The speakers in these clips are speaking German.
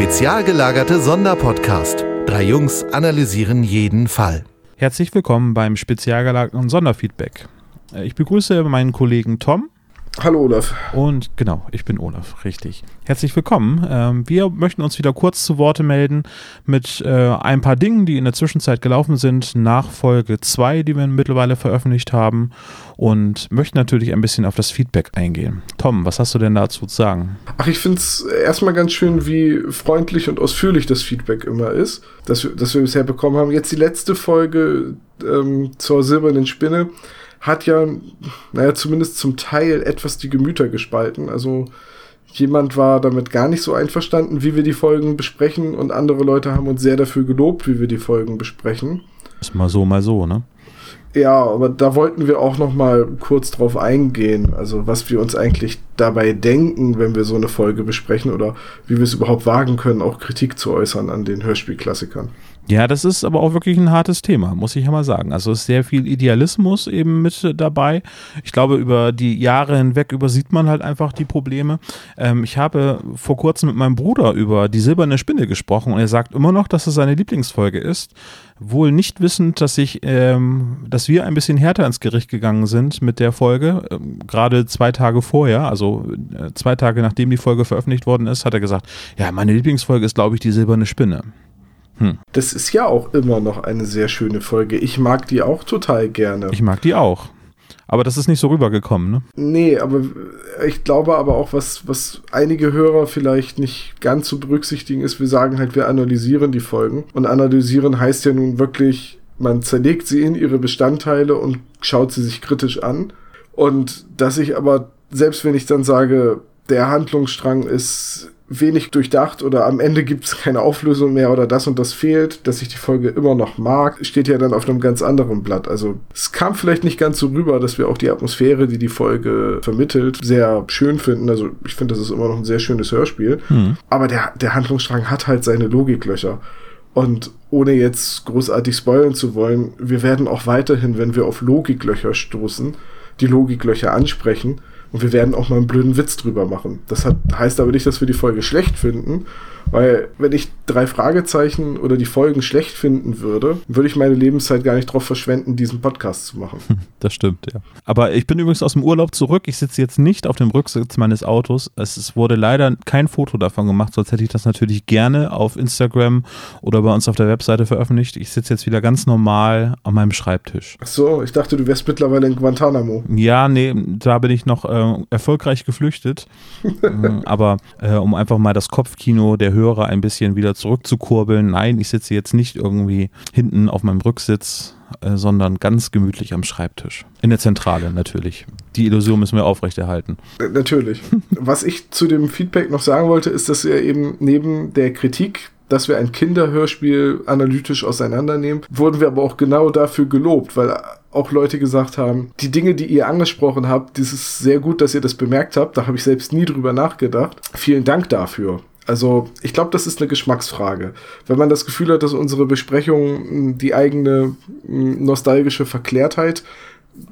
Spezial gelagerte Sonderpodcast. Drei Jungs analysieren jeden Fall. Herzlich willkommen beim spezial gelagerten Sonderfeedback. Äh, Ich begrüße meinen Kollegen Tom Hallo Olaf. und genau, ich bin Olaf, richtig. Herzlich willkommen. Ähm, Wir möchten uns wieder kurz zu Worte melden mit äh, ein paar Dingen, die in der Zwischenzeit gelaufen sind, nach Folge 2, die wir mittlerweile veröffentlicht haben und möchten natürlich ein bisschen auf das Feedback eingehen. Tom, was hast du denn dazu zu sagen? Ach, ich finde es erstmal ganz schön, wie freundlich und ausführlich das Feedback immer ist, das, wir- das wir bisher bekommen haben. Jetzt die letzte Folge ähm, zur silbernen Spinne hat ja, naja, zumindest zum Teil etwas die Gemüter gespalten. Also jemand war damit gar nicht so einverstanden, wie wir die Folgen besprechen und andere Leute haben uns sehr dafür gelobt, wie wir die Folgen besprechen. Ist mal so, mal so, ne? Ja, aber da wollten wir auch noch mal kurz drauf eingehen, also was wir uns eigentlich dabei denken, wenn wir so eine Folge besprechen oder wie wir es überhaupt wagen können, auch Kritik zu äußern an den Hörspielklassikern. Ja, das ist aber auch wirklich ein hartes Thema, muss ich ja mal sagen. Also ist sehr viel Idealismus eben mit dabei. Ich glaube, über die Jahre hinweg übersieht man halt einfach die Probleme. Ähm, ich habe vor kurzem mit meinem Bruder über die silberne Spinne gesprochen und er sagt immer noch, dass es seine Lieblingsfolge ist. Wohl nicht wissend, dass ich, ähm, dass wir ein bisschen härter ins Gericht gegangen sind mit der Folge. Ähm, Gerade zwei Tage vorher, also äh, zwei Tage nachdem die Folge veröffentlicht worden ist, hat er gesagt, ja, meine Lieblingsfolge ist, glaube ich, die silberne Spinne. Das ist ja auch immer noch eine sehr schöne Folge. Ich mag die auch total gerne. Ich mag die auch. Aber das ist nicht so rübergekommen, ne? Nee, aber ich glaube aber auch, was, was einige Hörer vielleicht nicht ganz so berücksichtigen, ist, wir sagen halt, wir analysieren die Folgen. Und analysieren heißt ja nun wirklich, man zerlegt sie in ihre Bestandteile und schaut sie sich kritisch an. Und dass ich aber, selbst wenn ich dann sage, der Handlungsstrang ist wenig durchdacht oder am Ende gibt es keine Auflösung mehr oder das und das fehlt, dass ich die Folge immer noch mag, steht ja dann auf einem ganz anderen Blatt. Also es kam vielleicht nicht ganz so rüber, dass wir auch die Atmosphäre, die die Folge vermittelt, sehr schön finden. Also ich finde, das ist immer noch ein sehr schönes Hörspiel. Aber der, der Handlungsstrang hat halt seine Logiklöcher. Und ohne jetzt großartig spoilern zu wollen, wir werden auch weiterhin, wenn wir auf Logiklöcher stoßen, die Logiklöcher ansprechen. Und wir werden auch mal einen blöden Witz drüber machen. Das hat, heißt aber nicht, dass wir die Folge schlecht finden, weil wenn ich drei Fragezeichen oder die Folgen schlecht finden würde, würde ich meine Lebenszeit gar nicht darauf verschwenden, diesen Podcast zu machen. Das stimmt, ja. Aber ich bin übrigens aus dem Urlaub zurück. Ich sitze jetzt nicht auf dem Rücksitz meines Autos. Es, wurde leider kein Foto davon gemacht, sonst hätte ich das natürlich gerne auf Instagram oder bei uns auf der Webseite veröffentlicht. Ich sitze jetzt wieder ganz normal an meinem Schreibtisch. Ach so, ich dachte, du wärst mittlerweile in Guantanamo. Ja, nee, da bin ich noch äh, erfolgreich geflüchtet. Ähm, Aber äh, um einfach mal das Kopfkino der Hörer ein bisschen wieder zurückzukurbeln. Nein, ich sitze jetzt nicht irgendwie hinten auf meinem Rücksitz, äh, sondern ganz gemütlich am Schreibtisch. In der Zentrale natürlich. Die Illusion müssen wir aufrechterhalten. Äh, Natürlich. Was ich zu dem Feedback noch sagen wollte, ist, dass wir eben neben der Kritik, dass wir ein Kinderhörspiel analytisch auseinandernehmen, wurden wir aber auch genau dafür gelobt, weil auch Leute gesagt haben, die Dinge, die ihr angesprochen habt, das ist sehr gut, dass ihr das bemerkt habt, da habe ich selbst nie drüber nachgedacht. Vielen Dank dafür. Also, ich glaube, das ist eine Geschmacksfrage. Wenn man das Gefühl hat, dass unsere Besprechungen mh, die eigene mh, nostalgische Verklärtheit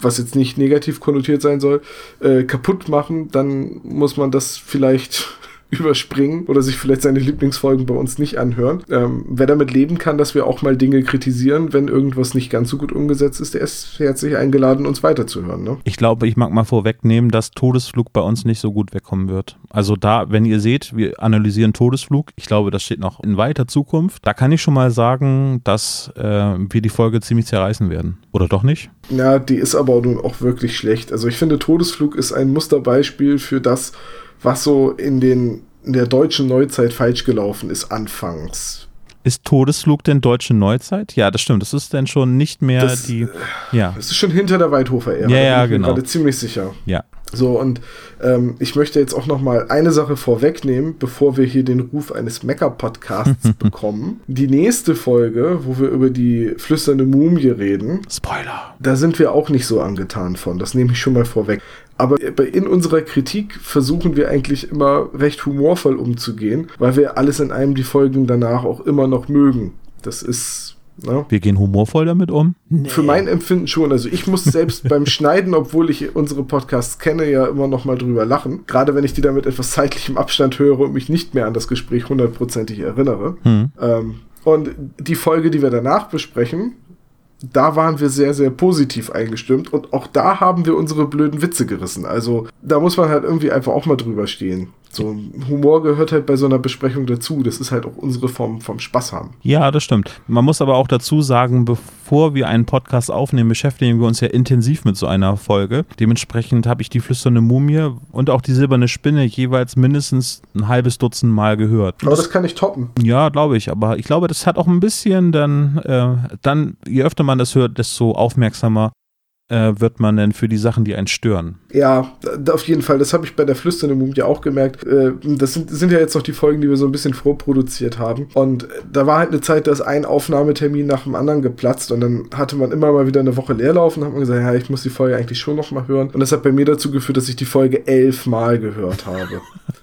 was jetzt nicht negativ konnotiert sein soll, äh, kaputt machen, dann muss man das vielleicht überspringen oder sich vielleicht seine Lieblingsfolgen bei uns nicht anhören. Ähm, wer damit leben kann, dass wir auch mal Dinge kritisieren, wenn irgendwas nicht ganz so gut umgesetzt ist, der ist herzlich eingeladen, uns weiterzuhören. Ne? Ich glaube, ich mag mal vorwegnehmen, dass Todesflug bei uns nicht so gut wegkommen wird. Also da, wenn ihr seht, wir analysieren Todesflug, ich glaube, das steht noch in weiter Zukunft. Da kann ich schon mal sagen, dass äh, wir die Folge ziemlich zerreißen werden. Oder doch nicht? Ja, die ist aber nun auch wirklich schlecht. Also ich finde, Todesflug ist ein Musterbeispiel für das, was so in den in der deutschen Neuzeit falsch gelaufen ist anfangs. Ist Todesflug denn deutsche Neuzeit? Ja, das stimmt. Das ist dann schon nicht mehr Das, die. Ja, Es ist schon hinter der Weithofer-Ära. Ja, ja, bin ich mir genau. gerade ziemlich sicher. ja. So, und ähm, ich möchte jetzt auch noch mal eine Sache vorwegnehmen, bevor wir hier den Ruf eines Mecker-Podcasts bekommen. Die nächste Folge, wo wir über die flüsternde Mumie reden, Spoiler. da sind wir auch nicht so angetan von. Das nehme ich schon mal vorweg. Aber in unserer Kritik versuchen wir eigentlich immer recht humorvoll umzugehen, weil wir alles in einem die Folgen danach auch immer noch mögen. Das ist Ne? Wir gehen humorvoll damit um? Nee. Für mein Empfinden schon. Also ich muss selbst beim Schneiden, obwohl ich unsere Podcasts kenne, ja immer noch mal drüber lachen. Gerade wenn ich die da mit etwas zeitlichem Abstand höre und mich nicht mehr an das Gespräch hundertprozentig erinnere. Hm. Ähm, und die Folge, die wir danach besprechen, da waren wir sehr, sehr positiv eingestimmt und auch da haben wir unsere blöden Witze gerissen. Also da muss man halt irgendwie einfach auch mal drüber stehen. So Humor gehört halt bei so einer Besprechung dazu. Das ist halt auch unsere Form vom Spaß haben. Ja, das stimmt. Man muss aber auch dazu sagen, bevor wir einen Podcast aufnehmen, beschäftigen wir uns ja intensiv mit so einer Folge. Dementsprechend habe ich die flüsternde Mumie und auch die silberne Spinne jeweils mindestens ein halbes Dutzend Mal gehört. Aber das kann ich toppen. Ja, glaube ich. Aber ich glaube, das hat auch ein bisschen dann, äh, dann, je öfter man das hört, desto aufmerksamer wird man denn für die Sachen, die einen stören? Ja, auf jeden Fall. Das habe ich bei der flüsternden Mumie auch gemerkt. Äh, das sind, sind ja jetzt noch die Folgen, die wir so ein bisschen vorproduziert haben. Und da war halt eine Zeit, da ist ein Aufnahmetermin nach dem anderen geplatzt und dann hatte man immer mal wieder eine Woche Leerlauf und hat man gesagt, ja, ich muss die Folge eigentlich schon noch mal hören. Und das hat bei mir dazu geführt, dass ich die Folge elfmal gehört habe.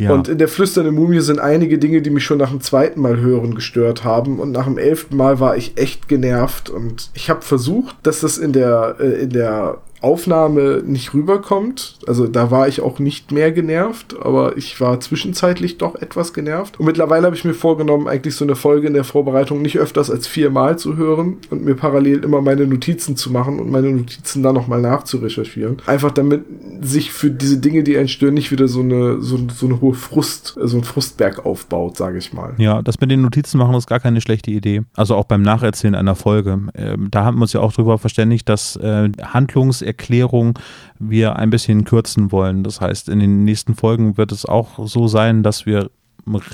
Ja. Und in der flüsternden Mumie sind einige Dinge, die mich schon nach dem zweiten Mal hören gestört haben. Und nach dem elften Mal war ich echt genervt. Und ich habe versucht, dass das in der, äh, in der Aufnahme nicht rüberkommt. Also da war ich auch nicht mehr genervt, aber ich war zwischenzeitlich doch etwas genervt. Und mittlerweile habe ich mir vorgenommen, eigentlich so eine Folge in der Vorbereitung nicht öfters als viermal zu hören und mir parallel immer meine Notizen zu machen und meine Notizen dann nochmal nachzurecherchieren. Einfach damit sich für diese Dinge, die entstehen, nicht wieder so eine, so, so eine hohe Frust, so ein Frustberg aufbaut, sage ich mal. Ja, das mit den Notizen machen ist gar keine schlechte Idee. Also auch beim Nacherzählen einer Folge. Ähm, da haben wir uns ja auch darüber verständigt, dass äh, Handlungs Erklärung wir ein bisschen kürzen wollen. Das heißt, in den nächsten Folgen wird es auch so sein, dass wir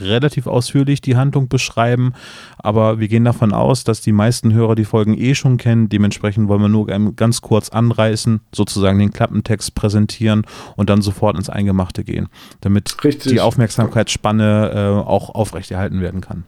relativ ausführlich die Handlung beschreiben, aber wir gehen davon aus, dass die meisten Hörer die Folgen eh schon kennen. Dementsprechend wollen wir nur ganz kurz anreißen, sozusagen den Klappentext präsentieren und dann sofort ins Eingemachte gehen, damit Richtig. die Aufmerksamkeitsspanne äh, auch aufrechterhalten werden kann.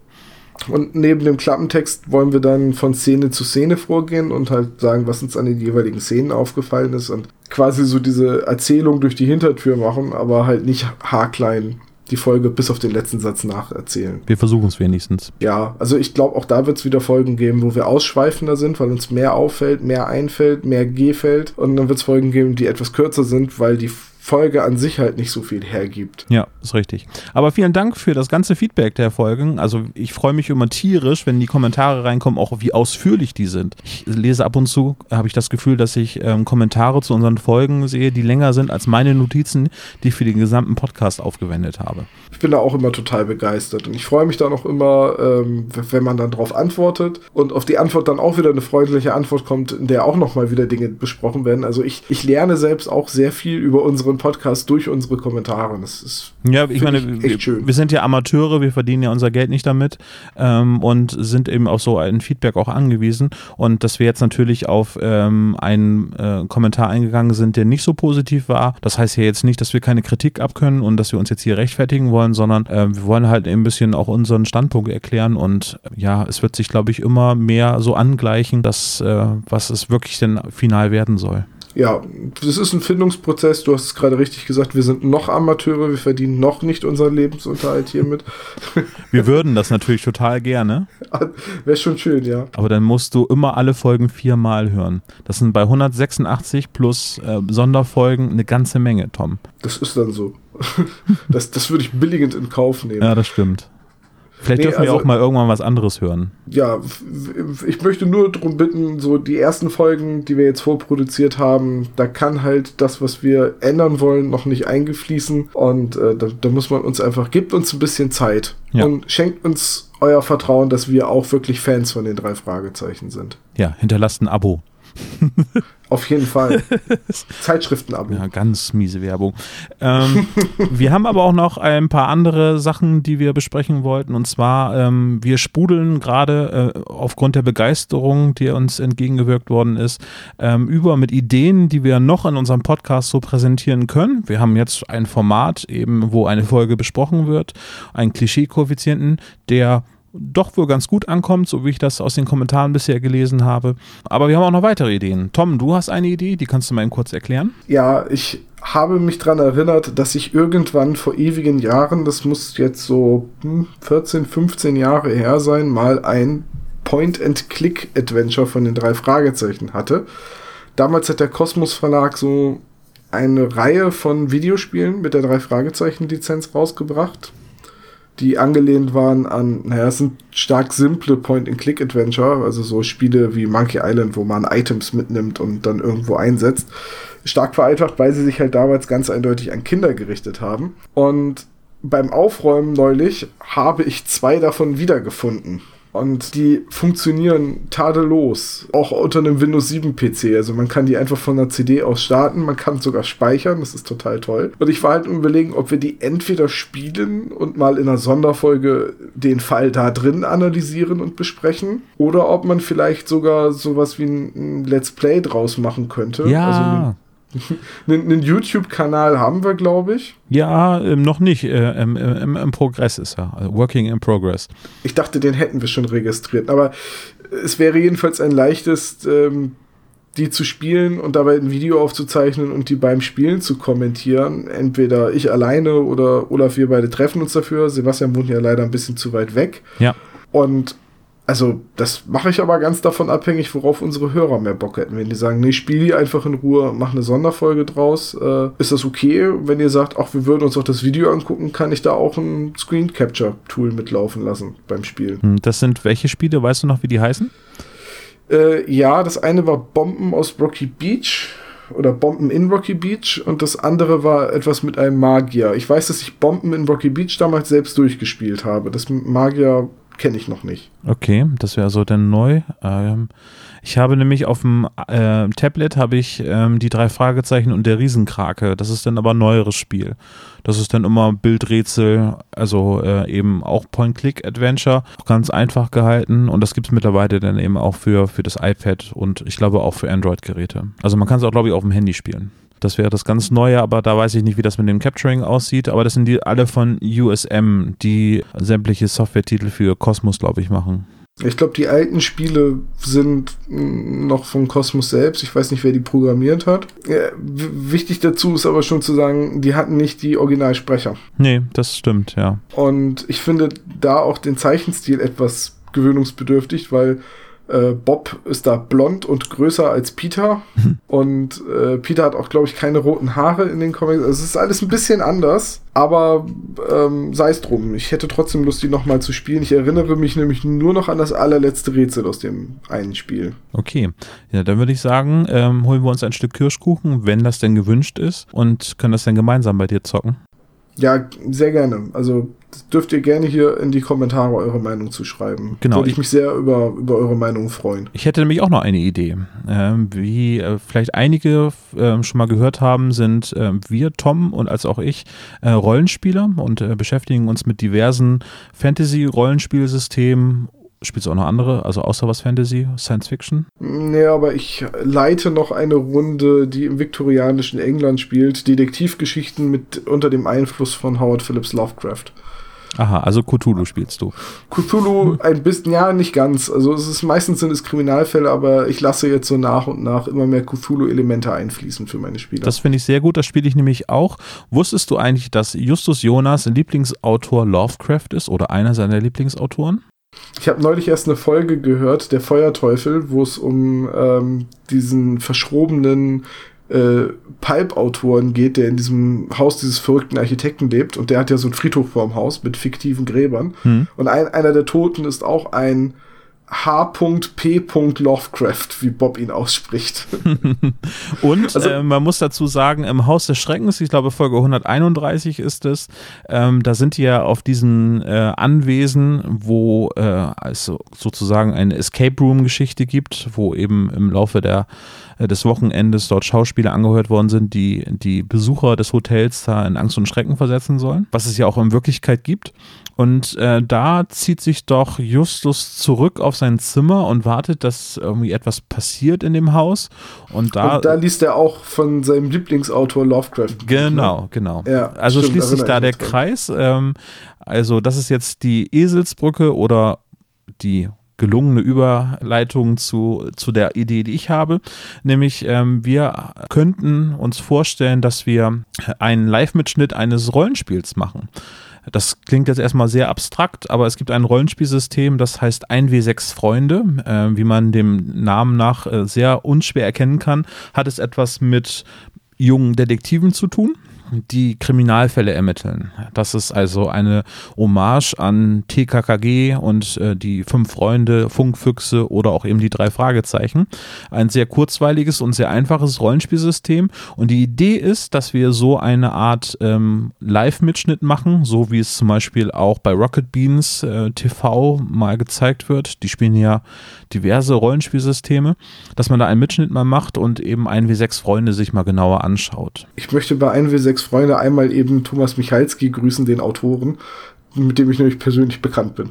Und neben dem Klappentext wollen wir dann von Szene zu Szene vorgehen und halt sagen, was uns an den jeweiligen Szenen aufgefallen ist und quasi so diese Erzählung durch die Hintertür machen, aber halt nicht haarklein die Folge bis auf den letzten Satz nacherzählen. Wir versuchen es wenigstens. Ja, also ich glaube, auch da wird es wieder Folgen geben, wo wir ausschweifender sind, weil uns mehr auffällt, mehr einfällt, mehr gefällt. Und dann wird es Folgen geben, die etwas kürzer sind, weil die Folge an sich halt nicht so viel hergibt. Ja, ist richtig. Aber vielen Dank für das ganze Feedback der Folgen. Also ich freue mich immer tierisch, wenn die Kommentare reinkommen, auch wie ausführlich die sind. Ich lese ab und zu, habe ich das Gefühl, dass ich ähm, Kommentare zu unseren Folgen sehe, die länger sind als meine Notizen, die ich für den gesamten Podcast aufgewendet habe. Ich bin da auch immer total begeistert und ich freue mich da noch immer, ähm, wenn man dann darauf antwortet und auf die Antwort dann auch wieder eine freundliche Antwort kommt, in der auch nochmal wieder Dinge besprochen werden. Also ich, ich lerne selbst auch sehr viel über unseren Podcast durch unsere Kommentare. Das ist ja, ich meine, ich echt schön. Wir, sind ja Amateure, wir verdienen ja unser Geld nicht damit ähm, und sind eben auf so ein Feedback auch angewiesen. Und dass wir jetzt natürlich auf ähm, einen äh, Kommentar eingegangen sind, der nicht so positiv war, das heißt ja jetzt nicht, dass wir keine Kritik abkönnen und dass wir uns jetzt hier rechtfertigen wollen, sondern äh, wir wollen halt ein bisschen auch unseren Standpunkt erklären und ja, es wird sich, glaube ich, immer mehr so angleichen, dass äh, was es wirklich denn final werden soll ja, das ist ein Findungsprozess. Du hast es gerade richtig gesagt. Wir sind noch Amateure. Wir verdienen noch nicht unseren Lebensunterhalt hiermit. Wir würden das natürlich total gerne. Wäre schon schön, ja. Aber dann musst du immer alle Folgen viermal hören. Das sind bei 186 plus äh, Sonderfolgen eine ganze Menge, Tom. Das ist dann so. das, das würde ich billigend in Kauf nehmen. Ja, das stimmt. Vielleicht nee, dürfen wir also, auch mal irgendwann was anderes hören. Ja, ich möchte nur darum bitten, so die ersten Folgen, die wir jetzt vorproduziert haben, da kann halt das, was wir ändern wollen, noch nicht eingefließen. Und äh, da, da, muss man uns einfach, gibt uns ein bisschen Zeit ja. und schenkt uns euer Vertrauen, dass wir auch wirklich Fans von den drei Fragezeichen sind. Ja, hinterlasst ein Abo. Auf jeden Fall. Zeitschriftenabo. Ja, ganz miese Werbung. Ähm, wir haben aber auch noch ein paar andere Sachen, die wir besprechen wollten. Und zwar, ähm, wir spudeln gerade äh, aufgrund der Begeisterung, die uns entgegengewirkt worden ist, ähm, über mit Ideen, die wir noch in unserem Podcast so präsentieren können. Wir haben jetzt ein Format, eben, wo eine Folge besprochen wird, einen Klischee-Koeffizienten, der doch wohl ganz gut ankommt, so wie ich das aus den Kommentaren bisher gelesen habe. Aber wir haben auch noch weitere Ideen. Tom, du hast eine Idee, die kannst du mal eben kurz erklären. Ja, ich habe mich daran erinnert, dass ich irgendwann vor ewigen Jahren, das muss jetzt so 14, hm, 15 Jahre her sein, mal ein Point-and-Click-Adventure von den drei Fragezeichen hatte. Damals hat der Kosmos Verlag so eine Reihe von Videospielen mit der drei Fragezeichen-Lizenz rausgebracht, die angelehnt waren an, naja, es sind stark simple Point-and-Click-Adventure, also so Spiele wie Monkey Island, wo man Items mitnimmt und dann irgendwo einsetzt. Stark vereinfacht, weil sie sich halt damals ganz eindeutig an Kinder gerichtet haben. Und beim Aufräumen neulich habe ich zwei davon wiedergefunden. Und die funktionieren tadellos, auch unter einem Windows 7 PC. Also man kann die einfach von der CD aus starten, man kann sogar speichern, das ist total toll. Und ich war halt überlegen, ob wir die entweder spielen und mal in einer Sonderfolge den Fall da drin analysieren und besprechen, oder ob man vielleicht sogar sowas wie ein, Let's Play draus machen könnte. Ja. Also einen, YouTube-Kanal haben wir, glaube ich. Ja, ähm, noch nicht. Äh, im, im, Im Progress ist er. Also working in Progress. Ich dachte, den hätten wir schon registriert. Aber es wäre jedenfalls ein leichtes, ähm, die zu spielen und dabei ein Video aufzuzeichnen und die beim Spielen zu kommentieren. Entweder ich alleine oder Olaf, wir beide treffen uns dafür. Sebastian wohnt ja leider ein bisschen zu weit weg. Ja. Und also, das mache ich aber ganz davon abhängig, worauf unsere Hörer mehr Bock hätten. Wenn die sagen, nee, spiel die einfach in Ruhe, mach eine Sonderfolge draus, äh, ist das okay. Wenn ihr sagt, ach, wir würden uns auch das Video angucken, kann ich da auch ein Screen Capture Tool mitlaufen lassen beim Spielen. Hm, das sind welche Spiele? Weißt du noch, wie die heißen? Äh, ja, das eine war Bomben aus Rocky Beach oder Bomben in Rocky Beach und das andere war etwas mit einem Magier. Ich weiß, dass ich Bomben in Rocky Beach damals selbst durchgespielt habe. Das Magier kenne ich noch nicht. Okay, das wäre so dann neu. Ähm, ich habe nämlich auf dem äh, Tablet habe ich ähm, die drei Fragezeichen und der Riesenkrake. Das ist dann aber ein neueres Spiel. Das ist dann immer Bildrätsel, also äh, eben auch Point-Click-Adventure, ganz einfach gehalten und das gibt es mittlerweile dann eben auch für, für das iPad und ich glaube auch für Android-Geräte. Also man kann es auch, glaube ich, auf dem Handy spielen. Das wäre das ganz Neue, aber da weiß ich nicht, wie das mit dem Capturing aussieht. Aber das sind die alle von USM, die sämtliche Software-Titel für Cosmos, glaube ich, machen. Ich glaube, die alten Spiele sind noch von Cosmos selbst. Ich weiß nicht, wer die programmiert hat. Ja, wichtig dazu ist aber schon zu sagen, die hatten nicht die Originalsprecher. Nee, das stimmt, ja. Und ich finde da auch den Zeichenstil etwas gewöhnungsbedürftig, weil äh, Bob ist da blond und größer als Peter. und äh, Peter hat auch, glaube ich, keine roten Haare in den Comics. Also es ist alles ein bisschen anders, aber ähm, sei es drum. Ich hätte trotzdem Lust, die nochmal zu spielen. Ich erinnere mich nämlich nur noch an das allerletzte Rätsel aus dem einen Spiel. Okay, ja, dann würde ich sagen, ähm, holen wir uns ein Stück Kirschkuchen, wenn das denn gewünscht ist, und können das dann gemeinsam bei dir zocken. Ja, sehr gerne. Also dürft ihr gerne hier in die Kommentare eure Meinung zu schreiben. Genau. Würde ich mich sehr über, über eure Meinung freuen. Ich hätte nämlich auch noch eine Idee. Ähm, wie äh, vielleicht einige äh, schon mal gehört haben, sind äh, wir, Tom und als auch ich, äh, Rollenspieler und äh, beschäftigen uns mit diversen Fantasy-Rollenspielsystemen Spielst du auch noch andere, also außer was Fantasy, Science Fiction? Nee, aber ich leite noch eine Runde, die im viktorianischen England spielt, Detektivgeschichten mit unter dem Einfluss von Howard Phillips Lovecraft. Aha, also Cthulhu spielst du. Cthulhu ein bisschen, ja, nicht ganz. Also es ist meistens sind es Kriminalfälle, aber ich lasse jetzt so nach und nach immer mehr Cthulhu-Elemente einfließen für meine Spieler. Das finde ich sehr gut, das spiele ich nämlich auch. Wusstest du eigentlich, dass Justus Jonas Lieblingsautor Lovecraft ist oder einer seiner Lieblingsautoren? Ich habe neulich erst eine Folge gehört, der Feuerteufel, wo es um ähm, diesen verschrobenen äh, Pulp-Autoren geht, der in diesem Haus dieses verrückten Architekten lebt und der hat ja so einen Friedhof vorm Haus mit fiktiven Gräbern. Hm. Und ein, einer der Toten ist auch ein H.P. Lovecraft, wie Bob ihn ausspricht. und also, äh, man muss dazu sagen, im Haus des Schreckens, ich glaube Folge 131 ist es, ähm, da sind die ja auf diesen äh, Anwesen, wo äh, es sozusagen eine Escape Room Geschichte gibt, wo eben im Laufe der äh, des Wochenendes dort Schauspieler angehört worden sind, die die Besucher des Hotels da in Angst und Schrecken versetzen sollen, was es ja auch in Wirklichkeit gibt. Und äh, da zieht sich doch Justus zurück auf sein Zimmer und wartet, dass irgendwie etwas passiert in dem Haus. Und da, und da liest er auch von seinem Lieblingsautor Lovecraft. Genau, genau. Ja, also stimmt, schließt sich da der Kreis. Ähm, also das ist jetzt die Eselsbrücke oder die gelungene Überleitung zu, zu der Idee, die ich habe. Nämlich, ähm, wir könnten uns vorstellen, dass wir einen Live-Mitschnitt eines Rollenspiels machen. Das klingt jetzt erstmal sehr abstrakt, aber es gibt ein Rollenspielsystem, das heißt 1W6 Freunde. Äh, wie man dem Namen nach äh, sehr unschwer erkennen kann, hat es etwas mit jungen Detektiven zu tun die Kriminalfälle ermitteln. Das ist also eine Hommage an TKKG und äh, die fünf Freunde, Funkfüchse oder auch eben die drei Fragezeichen. Ein sehr kurzweiliges und sehr einfaches Rollenspielsystem. Und die Idee ist, dass wir so eine Art ähm, Live-Mitschnitt machen, so wie es zum Beispiel auch bei Rocket Beans äh, TV mal gezeigt wird. Die spielen ja diverse Rollenspielsysteme, dass man da einen Mitschnitt mal macht und eben ein W6 Freunde sich mal genauer anschaut. Ich möchte bei 1W6 Freunde einmal eben Thomas Michalski grüßen, den Autoren, mit dem ich nämlich persönlich bekannt bin.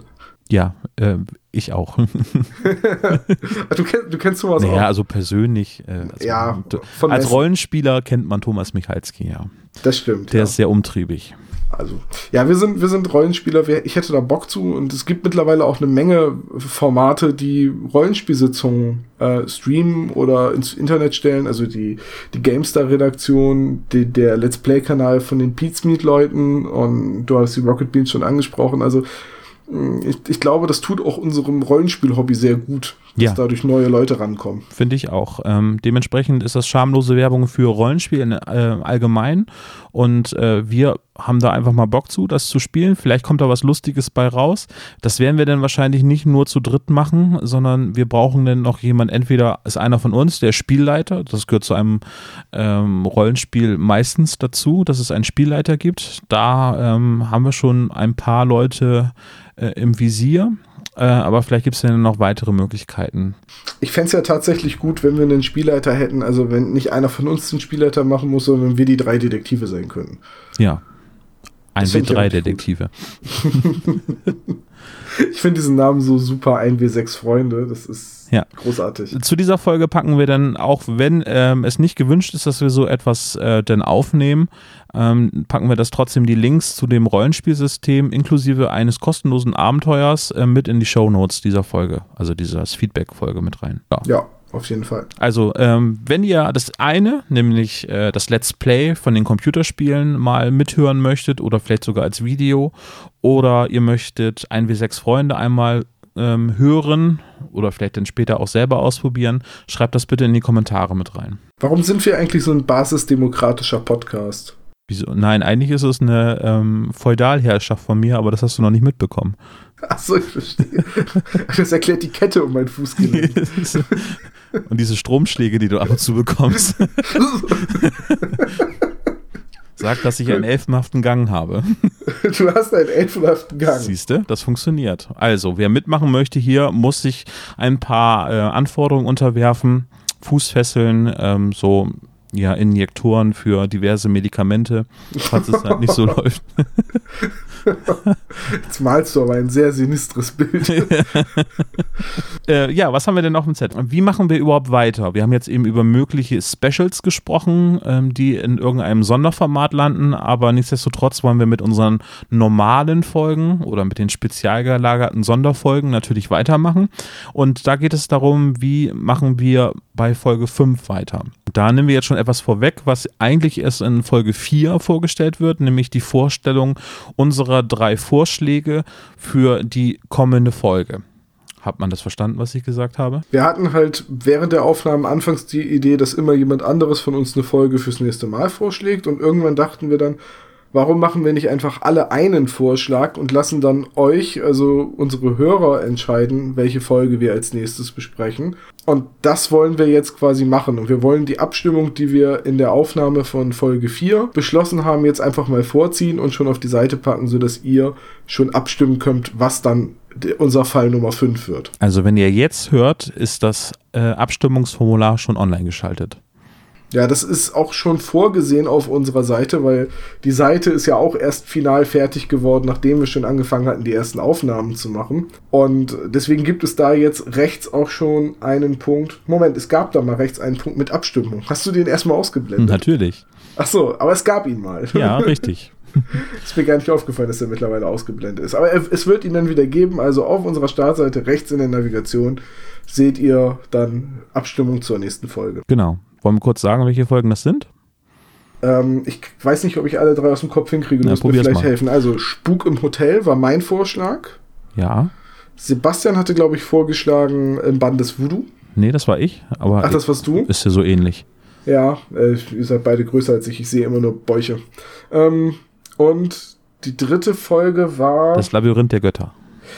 Ja, äh, ich auch. du, kennst, du kennst Thomas naja, auch? Ja, also persönlich. Äh, also ja, als Rollenspieler kennt man Thomas Michalski, ja. Das stimmt. Der ja. ist sehr umtriebig. Also, ja, wir sind, wir sind Rollenspieler. Ich hätte da Bock zu und es gibt mittlerweile auch eine Menge Formate, die Rollenspielsitzungen äh, streamen oder ins Internet stellen. Also die, die GameStar-Redaktion, der Let's Play-Kanal von den Pizmeet-Leuten und du hast die Rocket Beans schon angesprochen. Also, ich, ich glaube, das tut auch unserem Rollenspiel-Hobby sehr gut, dass Ja. dadurch neue Leute rankommen. Finde ich auch. Ähm, dementsprechend ist das schamlose Werbung für Rollenspiel in, äh, allgemein. Und äh, wir haben da einfach mal Bock zu, das zu spielen. Vielleicht kommt da was Lustiges bei raus. Das werden wir dann wahrscheinlich nicht nur zu dritt machen, sondern wir brauchen dann noch jemand. Entweder ist einer von uns der Spielleiter. Das gehört zu einem ähm, Rollenspiel meistens dazu, dass es einen Spielleiter gibt. Da ähm, haben wir schon ein paar Leute äh, im Visier. Äh, aber vielleicht gibt es dann noch weitere Möglichkeiten. Ich fände es ja tatsächlich gut, wenn wir einen Spielleiter hätten, also wenn nicht einer von uns den Spielleiter machen muss, sondern wir die drei Detektive sein könnten. Ja. Ein Das find ich richtig W3-Detektive. Ich finde diesen Namen so super, 1W6 Freunde, das ist Ja. großartig. Zu dieser Folge packen wir dann, auch wenn ähm, es nicht gewünscht ist, dass wir so etwas äh, denn aufnehmen, ähm, packen wir das trotzdem die Links zu dem Rollenspielsystem inklusive eines kostenlosen Abenteuers äh, mit in die Shownotes dieser Folge, also dieser Feedback-Folge mit rein. Ja. Ja, auf jeden Fall. Also, ähm, wenn ihr das eine, nämlich äh, das Let's Play von den Computerspielen mal mithören möchtet oder vielleicht sogar als Video oder ihr möchtet 1W6 Freunde einmal ähm, hören oder vielleicht dann später auch selber ausprobieren, schreibt das bitte in die Kommentare mit rein. Warum sind wir eigentlich so ein basisdemokratischer Podcast? Wieso? Nein, eigentlich ist es eine ähm, Feudalherrschaft von mir, aber das hast du noch nicht mitbekommen. Achso, ich verstehe. Das erklärt die Kette um mein Fußgelenk. Und diese Stromschläge, die du ab und zu bekommst. Sagt, dass ich einen elfenhaften Gang habe. Du hast einen elfenhaften Gang. Siehst du, das funktioniert. Also, wer mitmachen möchte hier, muss sich ein paar äh, Anforderungen unterwerfen. Fußfesseln, ähm, so ja, Injektoren für diverse Medikamente, falls es halt nicht so läuft. Jetzt malst du aber ein sehr sinistres Bild. Äh, ja, was haben wir denn auf dem Set? Wie machen wir überhaupt weiter? Wir haben jetzt eben über mögliche Specials gesprochen, ähm, die in irgendeinem Sonderformat landen, aber nichtsdestotrotz wollen wir mit unseren normalen Folgen oder mit den spezial gelagerten Sonderfolgen natürlich weitermachen. Und da geht es darum, wie machen wir bei Folge 5 weiter. Da nehmen wir jetzt schon etwas vorweg, was eigentlich erst in Folge 4 vorgestellt wird, nämlich die Vorstellung unserer drei Vorschläge für die kommende Folge. Hat man das verstanden, was ich gesagt habe? Wir hatten halt während der Aufnahmen anfangs die Idee, dass immer jemand anderes von uns eine Folge fürs nächste Mal vorschlägt und irgendwann dachten wir dann, warum machen wir nicht einfach alle einen Vorschlag und lassen dann euch, also unsere Hörer, entscheiden, welche Folge wir als nächstes besprechen. Und das wollen wir jetzt quasi machen. Und wir wollen die Abstimmung, die wir in der Aufnahme von Folge 4 beschlossen haben, jetzt einfach mal vorziehen und schon auf die Seite packen, sodass ihr schon abstimmen könnt, was dann unser Fall Nummer 5 wird. Also, wenn ihr jetzt hört, ist das äh, Abstimmungsformular schon online geschaltet. Ja, das ist auch schon vorgesehen auf unserer Seite, weil die Seite ist ja auch erst final fertig geworden, nachdem wir schon angefangen hatten, die ersten Aufnahmen zu machen. Und deswegen gibt es da jetzt rechts auch schon einen Punkt. Moment, es gab da mal rechts einen Punkt mit Abstimmung. Hast du den erstmal ausgeblendet? Natürlich. Ach so, aber es gab ihn mal. Ja, richtig. ist mir gar nicht aufgefallen, dass er mittlerweile ausgeblendet ist. Aber er- es wird ihn dann wieder geben. Also auf unserer Startseite rechts in der Navigation seht ihr dann Abstimmung zur nächsten Folge. Genau. Wollen wir kurz sagen, welche Folgen das sind? Ähm, ich weiß nicht, ob ich alle drei aus dem Kopf hinkriege. Du Na, musst mir vielleicht mal. helfen. Also, Spuk im Hotel war mein Vorschlag. Ja. Sebastian hatte, glaube ich, vorgeschlagen im Band des Voodoo. Nee, das war ich, aber Ach, das warst du? ist ja so ähnlich. Ja, äh, ihr seid beide größer als ich. Ich sehe immer nur Bäuche. Ähm, und die dritte Folge war Das Labyrinth der Götter.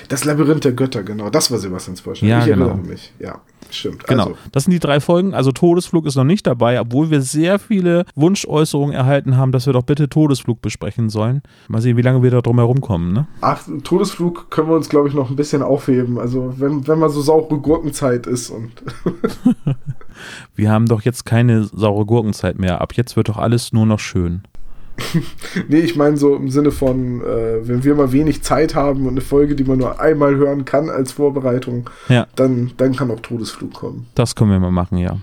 Das Labyrinth der Götter, genau. Das war Sebastians Vorschlag. Ja, ich genau. erinnere mich. Ja, stimmt. Genau. Also, Das sind die drei Folgen. Also Todesflug ist noch nicht dabei, obwohl wir sehr viele Wunschäußerungen erhalten haben, dass wir doch bitte Todesflug besprechen sollen. Mal sehen, wie lange wir da drum herum kommen, ne? ach, Todesflug können wir uns, glaube ich, noch ein bisschen aufheben. Also, wenn, wenn mal so saure Gurkenzeit ist und Wir haben doch jetzt keine saure Gurkenzeit mehr. Ab jetzt wird doch alles nur noch schön. Nee, ich meine so im Sinne von, äh, wenn wir mal wenig Zeit haben und eine Folge, die man nur einmal hören kann als Vorbereitung, Ja. dann, dann kann auch Todesflug kommen. Das können wir mal machen, ja.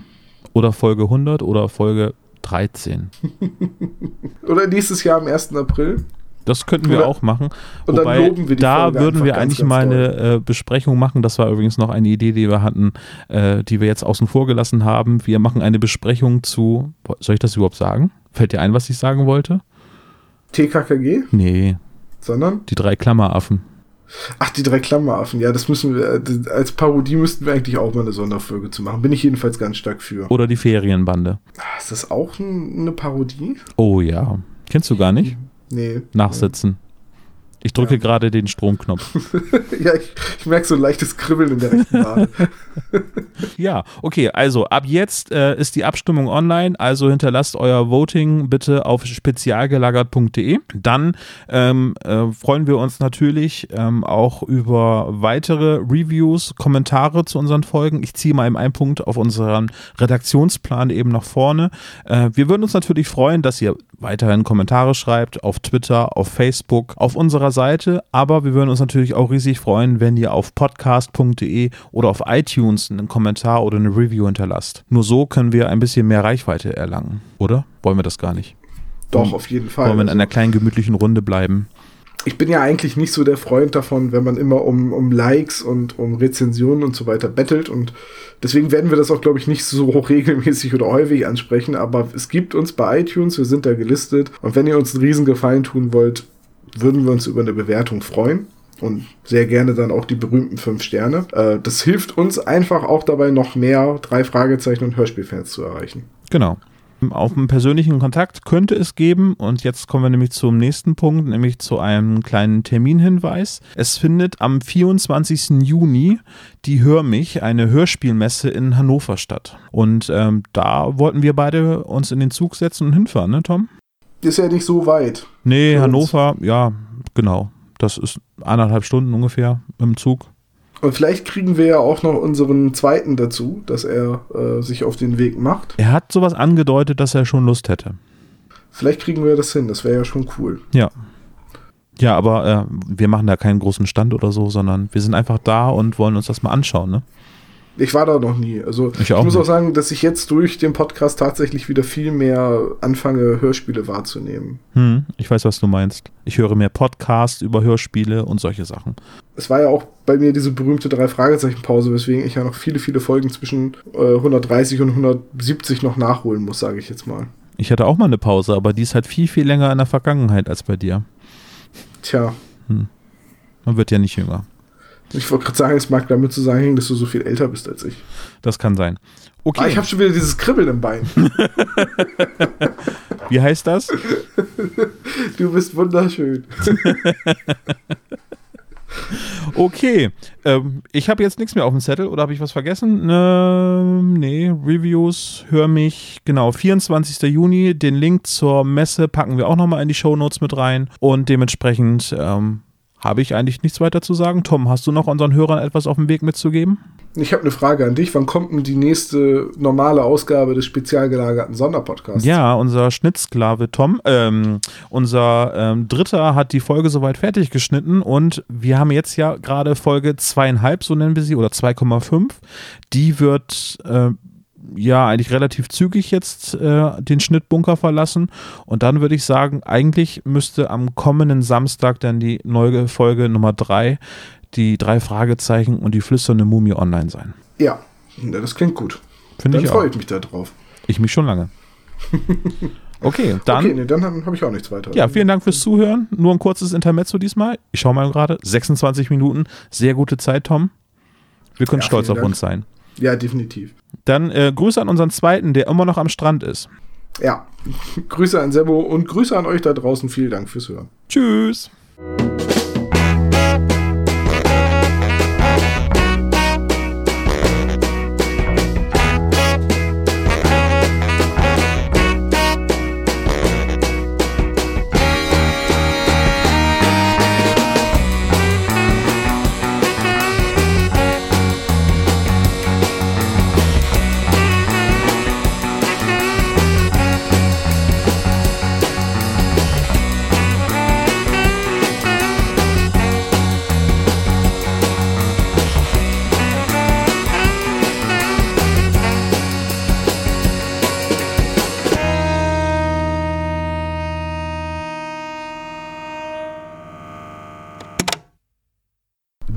Oder Folge 100 oder Folge 13. Oder nächstes Jahr am 1. April. Das könnten wir Oder- auch machen. und dann Wobei, loben wir die da Folge würden wir ganz, eigentlich ganz mal eine äh, Besprechung machen. Das war übrigens noch eine Idee, die wir hatten, äh, die wir jetzt außen vor gelassen haben. Wir machen eine Besprechung zu. Soll ich das überhaupt sagen? Fällt dir ein, was ich sagen wollte? TKKG, Nee, sondern. die drei Klammeraffen. Ach, die drei Klammeraffen. Ja, das müssen wir, äh, als Parodie müssten wir eigentlich auch mal eine Sonderfolge zu machen. Bin ich jedenfalls ganz stark für. Oder die Ferienbande. Ah, Ist das auch ein, eine Parodie? Oh ja. Kennst du gar nicht? Nee. Nachsitzen. Ich drücke Ja. gerade den Stromknopf. ja, ich, ich merke so ein leichtes Kribbeln in der rechten Wade. Ja, okay, also ab jetzt äh, ist die Abstimmung online, also hinterlasst euer Voting bitte auf spezialgelagert.de. Dann ähm, äh, freuen wir uns natürlich ähm, auch über weitere Reviews, Kommentare zu unseren Folgen. Ich ziehe mal eben einen Punkt auf unseren Redaktionsplan eben nach vorne. Äh, wir würden uns natürlich freuen, dass ihr weiterhin Kommentare schreibt auf Twitter, auf Facebook, auf unserer Seite, aber wir würden uns natürlich auch riesig freuen, wenn ihr auf podcast.de oder auf iTunes einen Kommentar oder eine Review hinterlasst. Nur so können wir ein bisschen mehr Reichweite erlangen, oder? Wollen wir das gar nicht? Doch, auf jeden Fall. Wollen wir in einer kleinen gemütlichen Runde bleiben? ich bin ja eigentlich nicht so der Freund davon, wenn man immer um, um Likes und um Rezensionen und so weiter bettelt. Und deswegen werden wir das auch, glaube ich, nicht so regelmäßig oder häufig ansprechen. Aber es gibt uns bei iTunes, wir sind da gelistet. Und wenn ihr uns einen riesen Gefallen tun wollt, würden wir uns über eine Bewertung freuen. Und sehr gerne dann auch die berühmten fünf Sterne. Äh, das hilft uns einfach auch dabei, noch mehr drei Fragezeichen und Hörspielfans zu erreichen. Genau. Auf einen persönlichen Kontakt könnte es geben und jetzt kommen wir nämlich zum nächsten Punkt, nämlich zu einem kleinen Terminhinweis. Es findet am 24. Juni die Hör mich, eine Hörspielmesse in Hannover statt. Und ähm, da wollten wir beide uns in den Zug setzen und hinfahren, ne Tom? Ist ja nicht so weit. Nee, Für uns. Hannover, ja, genau. Das ist anderthalb Stunden ungefähr im Zug. Und vielleicht kriegen wir ja auch noch unseren zweiten dazu, dass er äh, sich auf den Weg macht. Er hat sowas angedeutet, dass er schon Lust hätte. Vielleicht kriegen wir das hin, das wäre ja schon cool. Ja. Ja, aber äh, wir machen da keinen großen Stand oder so, sondern wir sind einfach da und wollen uns das mal anschauen, ne? Ich war da noch nie. Also Ich ich, auch muss nicht. auch sagen, dass ich jetzt durch den Podcast tatsächlich wieder viel mehr anfange, Hörspiele wahrzunehmen. Hm, ich weiß, was du meinst. Ich höre mehr Podcasts über Hörspiele und solche Sachen. Es war ja auch bei mir diese berühmte Drei-Fragezeichen-Pause, weswegen ich ja noch viele, viele Folgen zwischen äh, 130 und 170 noch nachholen muss, sage ich jetzt mal. Ich hatte auch mal eine Pause, aber die ist halt viel, viel länger in der Vergangenheit als bei dir. Tja, Man wird ja nicht jünger. Ich wollte gerade sagen, es mag damit zusammenhängen, dass du so viel älter bist als ich. Das kann sein. Okay, Ah, ich habe schon wieder dieses Kribbeln im Bein. wie heißt das? Du bist wunderschön. Okay, ähm, ich habe jetzt nichts mehr auf dem Zettel oder habe ich was vergessen? Ähm, nee, Reviews, hör mich. Genau, 24. Juni, den Link zur Messe packen wir auch nochmal in die Shownotes mit rein und dementsprechend ähm, habe ich eigentlich nichts weiter zu sagen. Tom, hast du noch unseren Hörern etwas auf dem Weg mitzugeben? Ich habe eine Frage an dich. Wann kommt denn die nächste normale Ausgabe des spezial gelagerten Sonderpodcasts? Ja, unser Schnittsklave Tom, ähm, unser ähm, Dritter hat die Folge soweit fertig geschnitten und wir haben jetzt ja gerade Folge zweieinhalb, so nennen wir sie, oder 2,5. Die wird äh, ja eigentlich relativ zügig jetzt äh, den Schnittbunker verlassen und dann würde ich sagen, eigentlich müsste am kommenden Samstag dann die neue Folge Nummer drei, die drei Fragezeichen und die flüsternde Mumie online sein. Ja, das klingt gut. Finde ich freue ich mich da drauf. Ich mich schon lange. Okay, dann. Okay, nee, dann habe ich auch nichts weiter. Ja, vielen Dank fürs Zuhören. Nur ein kurzes Intermezzo diesmal. Ich schaue mal gerade. 26 Minuten. Sehr gute Zeit, Tom. Wir können ja, stolz auf Dank. uns sein. Ja, definitiv. Dann äh, Grüße an unseren zweiten, der immer noch am Strand ist. Ja, Grüße an Sebo und Grüße an euch da draußen. Vielen Dank fürs Hören. Tschüss.